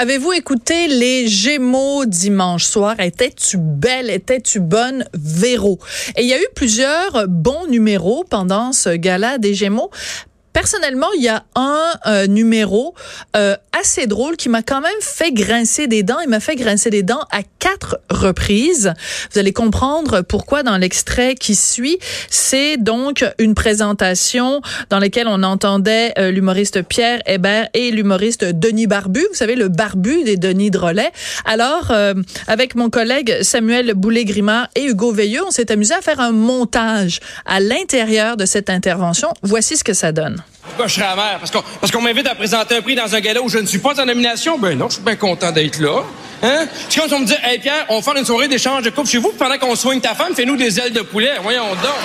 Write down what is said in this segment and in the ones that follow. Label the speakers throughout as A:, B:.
A: Avez-vous écouté les Gémeaux dimanche soir? Étais-tu belle? Étais-tu bonne? Véro? Et il y a eu plusieurs bons numéros pendant ce gala des Gémeaux. Personnellement, il y a un euh, numéro euh, assez drôle qui m'a quand même fait grincer des dents. Il m'a fait grincer des dents à quatre reprises. Vous allez comprendre pourquoi dans l'extrait qui suit. C'est donc une présentation dans laquelle on entendait euh, l'humoriste Pierre Hébert et l'humoriste Denis Barbu. Vous savez, le barbu des Denis Drolet. Alors, avec mon collègue Samuel Boulay-Grimard et Hugo Veilleux, on s'est amusé à faire un montage à l'intérieur de cette intervention. Voici ce que ça donne.
B: Je serais amer? Parce qu'on m'invite à présenter un prix dans un gala où je ne suis pas en nomination? Ben non, je suis bien content d'être là. Hein? C'est comme si on me dit, hey Pierre, on va faire une soirée d'échange de coupe chez vous, pendant qu'on soigne ta femme, fais-nous des ailes de poulet. Voyons donc.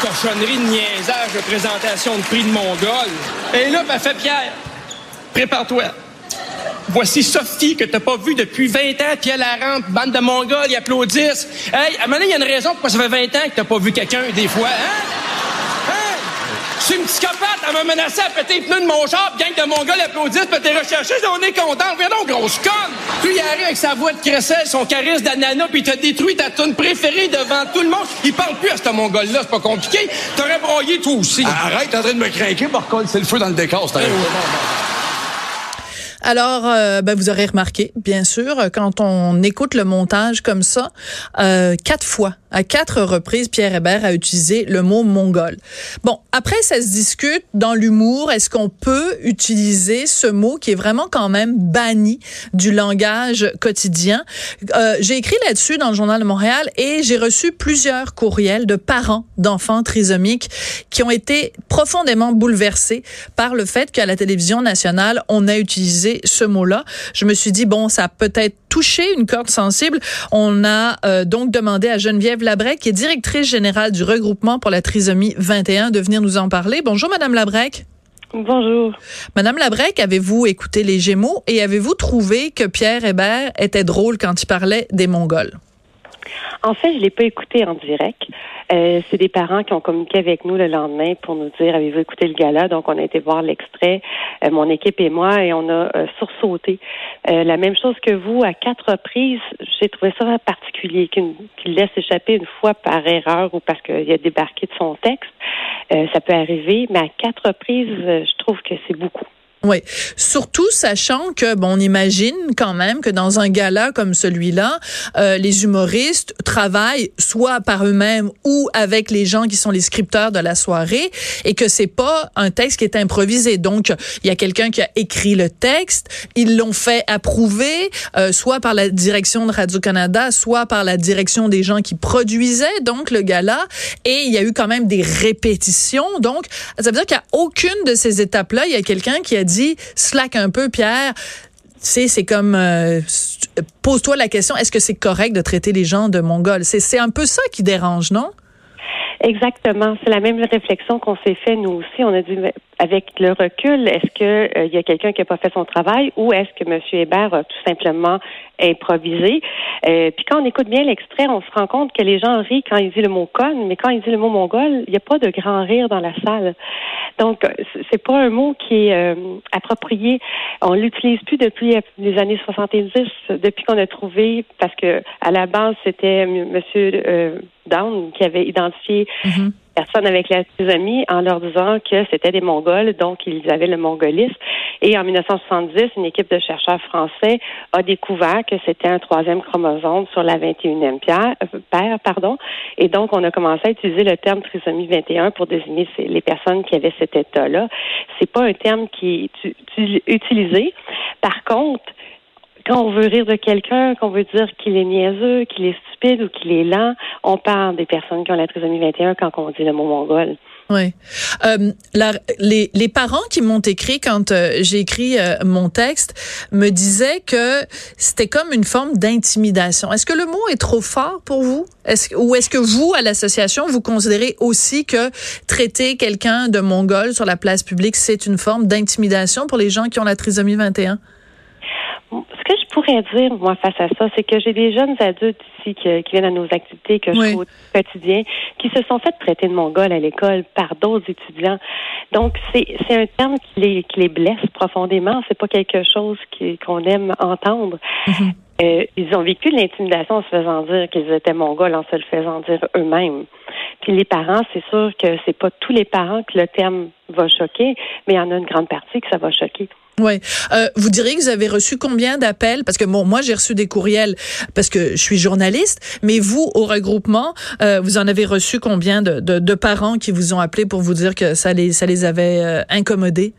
B: Cochonnerie de niaisage de présentation de prix de Mongol. Et là, ben, fait Pierre, prépare-toi. Voici Sophie que t'as pas vue depuis 20 ans, puis elle la rampe, bande de Mongols, ils applaudissent. Hey, à il y a une raison pourquoi ça fait 20 ans que t'as pas vu quelqu'un des fois, hein? Je suis une psychopathe, elle m'a menacé à péter les pneus de mon char, gang de Mongols applaudissent, puis t'es recherché, on est content. Viens donc, grosse conne! Puis il arrive avec sa voix de crécelle, son charisme d'ananas, puis il t'a détruit ta tune préférée devant tout le monde. Il parle plus à ce Mongol-là, c'est pas compliqué. T'aurais broyé toi aussi.
C: Arrête, t'es en train de me craquer, par contre, c'est le feu dans le décor, c'est
A: alors, euh, ben, vous aurez remarqué, bien sûr, quand on écoute le montage comme ça, euh, quatre fois, à quatre reprises, Pierre Hébert a utilisé le mot mongol. Bon, après, ça se discute dans l'humour. Est-ce qu'on peut utiliser ce mot qui est vraiment quand même banni du langage quotidien? Euh, j'ai écrit là-dessus dans le Journal de Montréal et j'ai reçu plusieurs courriels de parents d'enfants trisomiques qui ont été profondément bouleversés par le fait qu'à la télévision nationale, on a utilisé ce mot-là. Je me suis dit, bon, ça a peut-être touché une corde sensible. On a euh, donc demandé à Geneviève Labrec, qui est directrice générale du regroupement pour la trisomie 21, de venir nous en parler. Bonjour, Madame Labrec.
D: Bonjour.
A: Madame Labrec, avez-vous écouté les Gémeaux et avez-vous trouvé que Pierre Hébert était drôle quand il parlait des Mongols?
D: En fait, je l'ai pas écouté en direct. Euh, c'est des parents qui ont communiqué avec nous le lendemain pour nous dire avez-vous écouté le gala? Donc on a été voir l'extrait, euh, mon équipe et moi, et on a euh, sursauté. la même chose que vous, à quatre reprises, j'ai trouvé ça particulier qu'il laisse échapper une fois par erreur ou parce qu'il a débarqué de son texte. ça peut arriver, mais à quatre reprises, je trouve que c'est beaucoup.
A: Oui, surtout sachant que bon, on imagine quand même que dans un gala comme celui-là, euh, les humoristes travaillent soit par eux-mêmes ou avec les gens qui sont les scripteurs de la soirée et que c'est pas un texte qui est improvisé. Donc il y a quelqu'un qui a écrit le texte, ils l'ont fait approuver euh, soit par la direction de Radio Canada, soit par la direction des gens qui produisaient donc le gala et il y a eu quand même des répétitions. Donc ça veut dire qu'à aucune de ces étapes-là, il y a quelqu'un qui a dit slack un peu, Pierre. C'est, c'est comme euh, pose-toi la question est-ce que c'est correct de traiter les gens de mongols? C'est, c'est un peu ça qui dérange, non?
D: Exactement. C'est la même réflexion qu'on s'est fait nous aussi. On a dit avec le recul, est-ce que il euh, y a quelqu'un qui n'a pas fait son travail ou est-ce que M. Hébert a tout simplement improvisé? Euh, puis quand on écoute bien l'extrait, on se rend compte que les gens rient quand il dit le mot conne, mais quand il dit le mot mongol, il n'y a pas de grand rire dans la salle. Donc, c'est pas un mot qui est euh, approprié. On l'utilise plus depuis les années 70, depuis qu'on a trouvé, parce que à la base, c'était M. Down qui avait identifié mm-hmm personnes avec la trisomie en leur disant que c'était des Mongols, donc ils avaient le mongolisme. Et en 1970, une équipe de chercheurs français a découvert que c'était un troisième chromosome sur la 21e euh, paire, pardon. Et donc, on a commencé à utiliser le terme trisomie 21 pour désigner les personnes qui avaient cet état-là. C'est pas un terme qui est utilisé. Par contre, quand on veut rire de quelqu'un, qu'on veut dire qu'il est niaiseux, qu'il est stupide ou qu'il est lent, on parle des personnes qui ont la trisomie 21 quand on dit le mot mongol.
A: Oui. Euh, les, les, parents qui m'ont écrit quand euh, j'ai écrit euh, mon texte me disaient que c'était comme une forme d'intimidation. Est-ce que le mot est trop fort pour vous? Est-ce, ou est-ce que vous, à l'association, vous considérez aussi que traiter quelqu'un de mongol sur la place publique, c'est une forme d'intimidation pour les gens qui ont la trisomie 21?
D: Je pourrais dire, moi, face à ça, c'est que j'ai des jeunes adultes ici qui, viennent à nos activités, que je trouve au quotidien, qui se sont fait traiter de mongol à l'école par d'autres étudiants. Donc, c'est, c'est un terme qui les, qui les blesse profondément. C'est pas quelque chose qu'on aime entendre. Mm-hmm. Euh, ils ont vécu l'intimidation en se faisant dire qu'ils étaient mongols, en se le faisant dire eux-mêmes. Puis les parents, c'est sûr que c'est pas tous les parents que le terme va choquer, mais il y en a une grande partie que ça va choquer.
A: Oui. Euh, vous diriez que vous avez reçu combien d'appels? Parce que bon, moi, j'ai reçu des courriels parce que je suis journaliste, mais vous, au regroupement, euh, vous en avez reçu combien de, de, de, parents qui vous ont appelé pour vous dire que ça les, ça les avait euh, incommodés?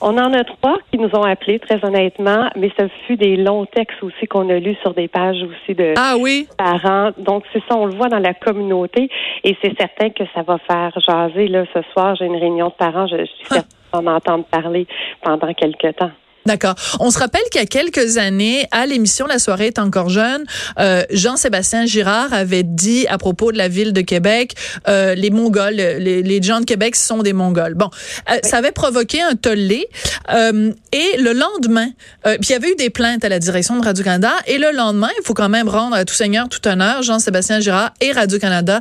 D: On en a trois qui nous ont appelés, très honnêtement, mais ce fut des longs textes aussi qu'on a lus sur des pages aussi de
A: ah, oui?
D: parents. Donc, c'est ça, on le voit dans la communauté et c'est certain que ça va faire jaser. Là, ce soir, j'ai une réunion de parents, je, suis ah. certaine en entendre parler pendant quelque temps.
A: D'accord. On se rappelle qu'il y a quelques années, à l'émission La soirée est encore jeune, euh, Jean-Sébastien Girard avait dit à propos de la ville de Québec, euh, les Mongols, les, les, gens de Québec sont des Mongols. Bon, euh, ça avait provoqué un tollé. Euh, et le lendemain, euh, puis il y avait eu des plaintes à la direction de Radio-Canada. Et le lendemain, il faut quand même rendre à tout seigneur, tout honneur, Jean-Sébastien Girard et Radio-Canada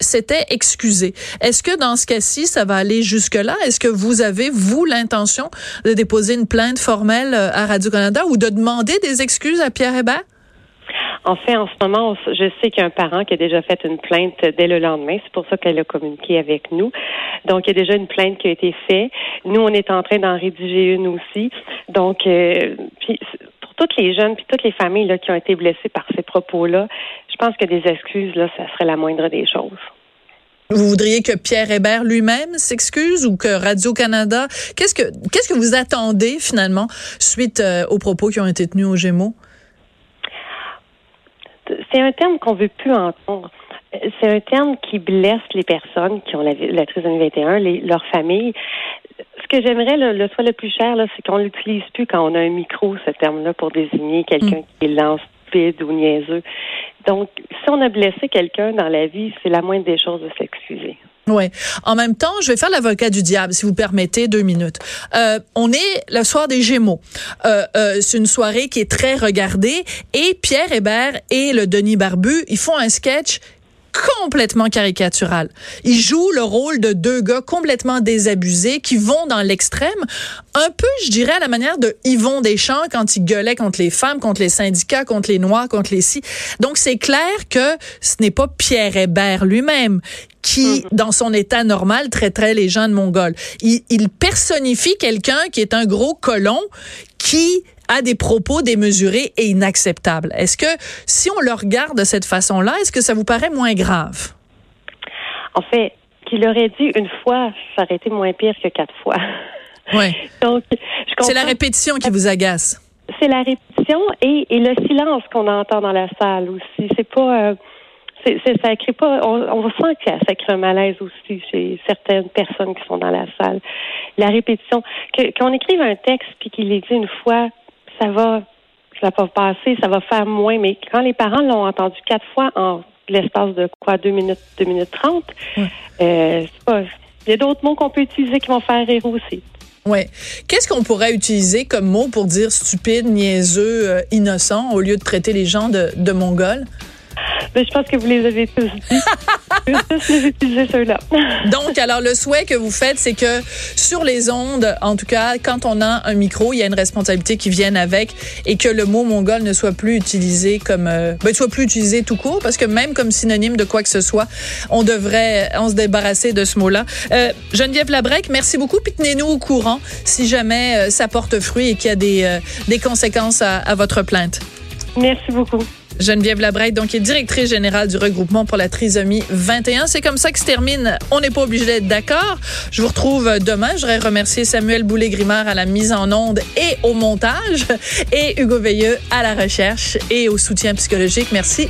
A: s'étaient excusés. Est-ce que dans ce cas-ci, ça va aller jusque-là? Est-ce que vous avez, vous, l'intention de déposer une plainte euh, à Radio-Canada ou de demander des excuses à Pierre Hébert?
D: En fait, en ce moment, je sais qu'il y a un parent qui a déjà fait une plainte dès le lendemain. C'est pour ça qu'elle a communiqué avec nous. Donc, il y a déjà une plainte qui a été faite. Nous, on est en train d'en rédiger une aussi. Donc, euh, pour toutes les jeunes puis toutes les familles là, qui ont été blessées par ces propos-là, je pense que des excuses, là, ça serait la moindre des choses.
A: Vous voudriez que Pierre Hébert lui-même s'excuse ou que Radio-Canada, qu'est-ce que qu'est-ce que vous attendez finalement suite euh, aux propos qui ont été tenus aux Gémeaux?
D: C'est un terme qu'on veut plus entendre. C'est un terme qui blesse les personnes qui ont la, la trisomie 21, les, leurs familles. Ce que j'aimerais, le, soit le plus cher, c'est qu'on l'utilise plus quand on a un micro, ce terme-là, pour désigner quelqu'un mm. qui lance ou. Donc, si on a blessé quelqu'un dans la vie, c'est la moindre des choses de s'excuser.
A: Oui. En même temps, je vais faire l'avocat du diable, si vous permettez deux minutes. Euh, on est le soir des Gémeaux. Euh, euh, c'est une soirée qui est très regardée et Pierre Hébert et le Denis Barbu, ils font un sketch complètement caricatural. Ils jouent le rôle de deux gars complètement désabusés qui vont dans l'extrême, un peu, je dirais, à la manière de Yvon Deschamps quand il gueulait contre les femmes, contre les syndicats, contre les Noirs, contre les si. Donc, c'est clair que ce n'est pas Pierre Hébert lui-même qui, mm-hmm. dans son état normal, traiterait les gens de mongols. Il, il personnifie quelqu'un qui est un gros colon qui a des propos démesurés et inacceptables. Est-ce que si on le regarde de cette façon-là, est-ce que ça vous paraît moins grave?
D: En fait, qu'il aurait dit une fois, ça aurait été moins pire que quatre fois.
A: Oui. Donc, c'est la répétition qui vous agace.
D: C'est la répétition et, le silence qu'on entend dans la salle aussi. C'est pas. Euh, ça crée pas. On, on sent que ça crée un malaise aussi chez certaines personnes qui sont dans la salle. La répétition, qu'on écrive un texte puis qu'il est dit une fois, ça va, ça va passer, ça va faire moins. Mais quand les parents l'ont entendu quatre fois en l'espace de quoi, deux minutes, deux minutes trente, euh, il y a d'autres mots qu'on peut utiliser qui vont faire rire aussi.
A: Ouais. Qu'est-ce qu'on pourrait utiliser comme mot pour dire stupide, niaiseux, euh, innocent au lieu de traiter les gens de, de mongols?
D: Mais je pense que vous les avez tous dit. je vais tous les utiliser ceux-là.
A: Donc, alors, le souhait que vous faites, c'est que sur les ondes, en tout cas, quand on a un micro, il y a une responsabilité qui vienne avec et que le mot mongol ne soit plus utilisé comme, euh, ben, soit plus utilisé tout court parce que même comme synonyme de quoi que ce soit, on devrait, on se débarrasser de ce mot-là. Euh, Geneviève Labrec, merci beaucoup. Puis tenez-nous au courant si jamais euh, ça porte fruit et qu'il y a des, euh, des conséquences à, à votre plainte.
D: Merci beaucoup.
A: Geneviève Labrec, donc, est directrice générale du regroupement pour la trisomie 21. C'est comme ça que se termine. On n'est pas obligé d'être d'accord. Je vous retrouve demain. Je voudrais remercier Samuel Boulay-Grimard à la mise en onde et au montage et Hugo Veilleux à la recherche et au soutien psychologique. Merci.